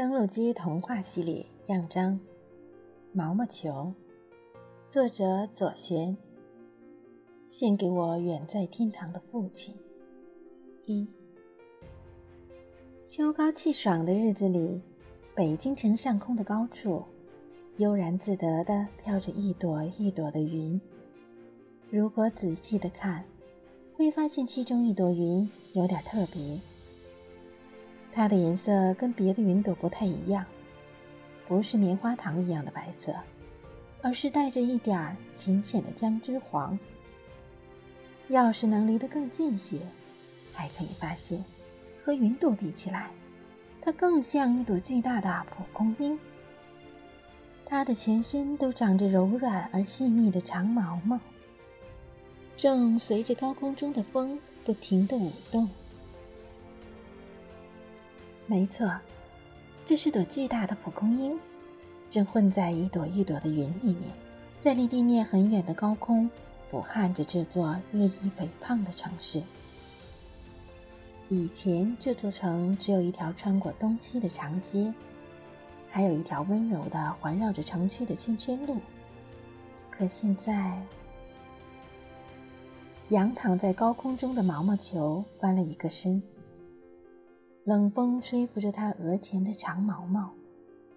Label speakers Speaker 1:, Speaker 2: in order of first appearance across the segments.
Speaker 1: 登录机童话系列样章，《毛毛球》，作者左旋。献给我远在天堂的父亲。一，秋高气爽的日子里，北京城上空的高处，悠然自得地飘着一朵一朵的云。如果仔细的看，会发现其中一朵云有点特别。它的颜色跟别的云朵不太一样，不是棉花糖一样的白色，而是带着一点儿浅浅的姜汁黄。要是能离得更近些，还可以发现，和云朵比起来，它更像一朵巨大的蒲公英。它的全身都长着柔软而细密的长毛毛，正随着高空中的风不停地舞动。没错，这是朵巨大的蒲公英，正混在一朵一朵的云里面，在离地面很远的高空俯瞰着这座日益肥胖的城市。以前这座城只有一条穿过东西的长街，还有一条温柔的环绕着城区的圈圈路。可现在，仰躺在高空中的毛毛球翻了一个身。冷风吹拂着他额前的长毛毛，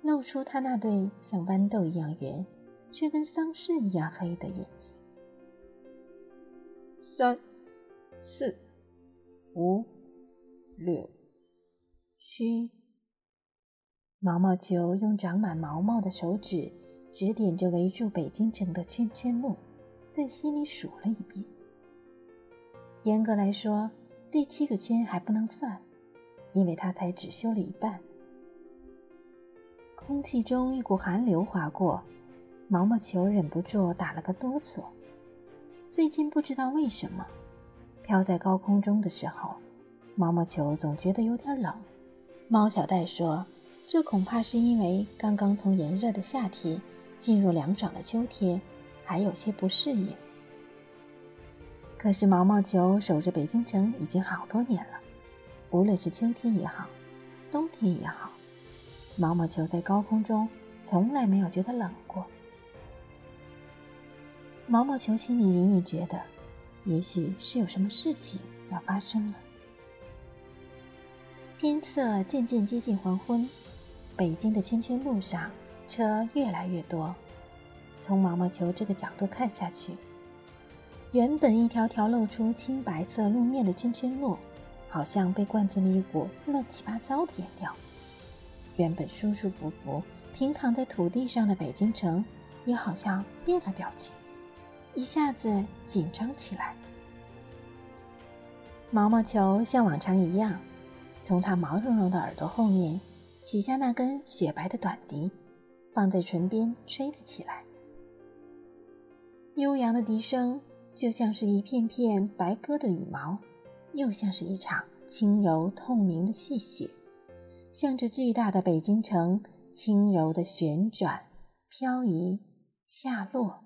Speaker 1: 露出他那对像豌豆一样圆，却跟桑葚一样黑的眼睛。
Speaker 2: 三、四、五、六、七。
Speaker 1: 毛毛球用长满毛毛的手指指点着围住北京城的圈圈路，在心里数了一遍。严格来说，第七个圈还不能算。因为他才只修了一半，空气中一股寒流划过，毛毛球忍不住打了个哆嗦。最近不知道为什么，飘在高空中的时候，毛毛球总觉得有点冷。猫小戴说：“这恐怕是因为刚刚从炎热的夏天进入凉爽的秋天，还有些不适应。”可是毛毛球守着北京城已经好多年了。无论是秋天也好，冬天也好，毛毛球在高空中从来没有觉得冷过。毛毛球心里隐隐觉得，也许是有什么事情要发生了。天色渐渐接近黄昏，北京的圈圈路上车越来越多。从毛毛球这个角度看下去，原本一条条露出青白色路面的圈圈路。好像被灌进了一股乱七八糟的颜料。原本舒舒服服平躺在土地上的北京城，也好像变了表情，一下子紧张起来。毛毛球像往常一样，从它毛茸茸的耳朵后面取下那根雪白的短笛，放在唇边吹了起来。悠扬的笛声，就像是一片片白鸽的羽毛。又像是一场轻柔透明的细雪，向着巨大的北京城轻柔的旋转、漂移、下落。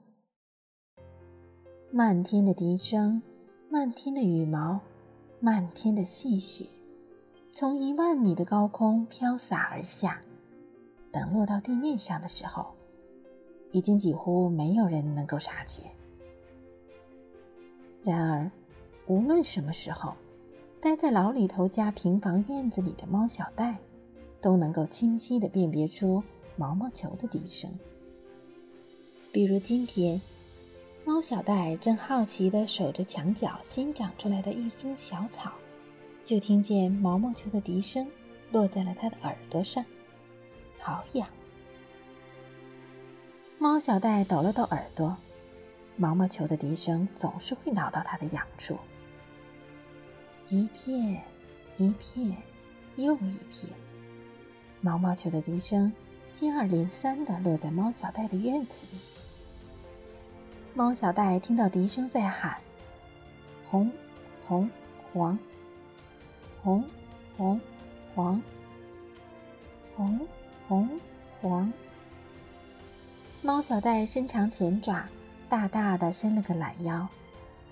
Speaker 1: 漫天的笛声，漫天的羽毛，漫天的细雪，从一万米的高空飘洒而下。等落到地面上的时候，已经几乎没有人能够察觉。然而。无论什么时候，待在老李头家平房院子里的猫小戴，都能够清晰地辨别出毛毛球的笛声。比如今天，猫小戴正好奇地守着墙角新长出来的一株小草，就听见毛毛球的笛声落在了他的耳朵上，好痒。猫小戴抖了抖耳朵，毛毛球的笛声总是会挠到他的痒处。一片，一片，又一片。毛毛球的笛声接二连三地落在猫小戴的院子里。猫小戴听到笛声在喊：“红，红，黄，红，红，黄，红，红，黄。”猫小戴伸长前爪，大大的伸了个懒腰，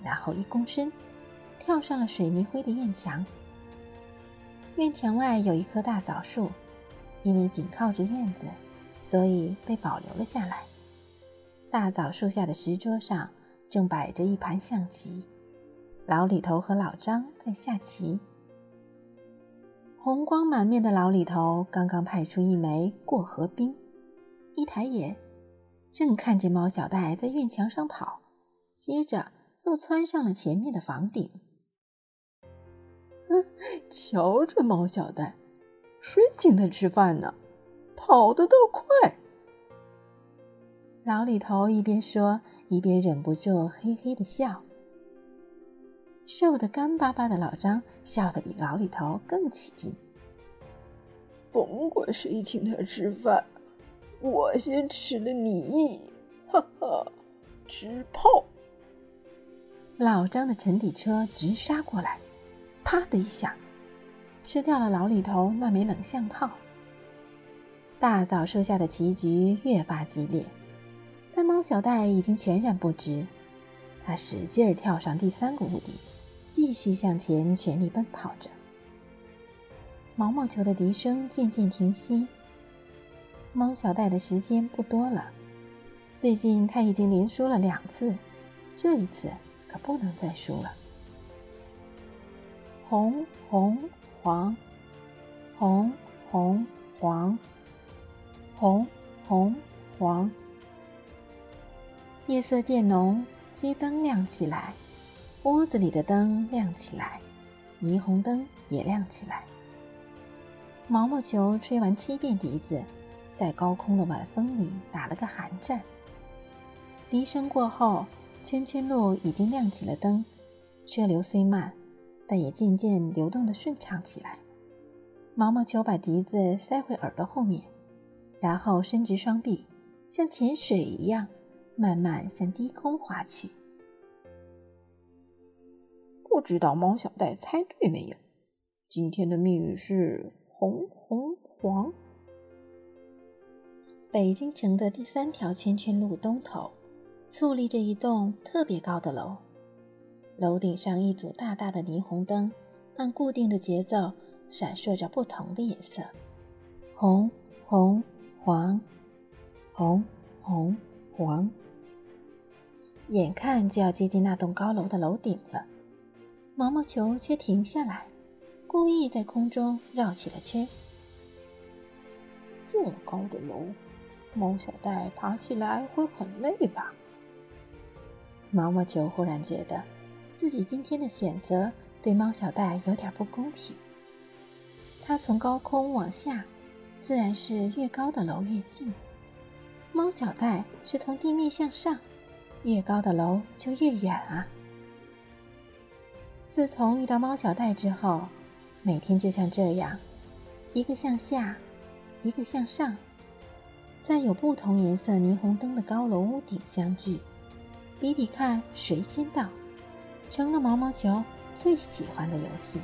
Speaker 1: 然后一躬身。跳上了水泥灰的院墙。院墙外有一棵大枣树，因为紧靠着院子，所以被保留了下来。大枣树下的石桌上正摆着一盘象棋，老李头和老张在下棋。红光满面的老李头刚刚派出一枚过河兵，一抬眼，正看见猫小戴在院墙上跑，接着又窜上了前面的房顶。
Speaker 2: 瞧这猫小蛋，谁请他吃饭呢？跑得倒快！
Speaker 1: 老李头一边说，一边忍不住嘿嘿的笑。瘦得干巴巴的老张笑得比老李头更起劲。
Speaker 2: 甭管谁请他吃饭，我先吃了你！哈哈，吃炮！
Speaker 1: 老张的沉底车直杀过来，啪的一下，吃掉了老李头那枚冷象炮。大枣树下的棋局越发激烈，但猫小戴已经全然不知。他使劲儿跳上第三个屋顶。继续向前，全力奔跑着。毛毛球的笛声渐渐停息。猫小戴的时间不多了，最近他已经连输了两次，这一次可不能再输了。红红黄，红红黄，红红黄。夜色渐浓，街灯亮起来。屋子里的灯亮起来，霓虹灯也亮起来。毛毛球吹完七遍笛子，在高空的晚风里打了个寒战。笛声过后，圈圈路已经亮起了灯，车流虽慢，但也渐渐流动的顺畅起来。毛毛球把笛子塞回耳朵后面，然后伸直双臂，像潜水一样，慢慢向低空滑去。
Speaker 2: 不知道猫小戴猜对没有？今天的谜语是红红黄。
Speaker 1: 北京城的第三条圈圈路东头，矗立着一栋特别高的楼，楼顶上一组大大的霓虹灯，按固定的节奏闪烁着不同的颜色：红红黄，红红黄。眼看就要接近那栋高楼的楼顶了。毛毛球却停下来，故意在空中绕起了圈。
Speaker 2: 这么高的楼，猫小戴爬起来会很累吧？
Speaker 1: 毛毛球忽然觉得，自己今天的选择对猫小戴有点不公平。他从高空往下，自然是越高的楼越近；猫小戴是从地面向上，越高的楼就越远啊。自从遇到猫小戴之后，每天就像这样，一个向下，一个向上，在有不同颜色霓虹灯的高楼屋顶相聚，比比看谁先到，成了毛毛球最喜欢的游戏。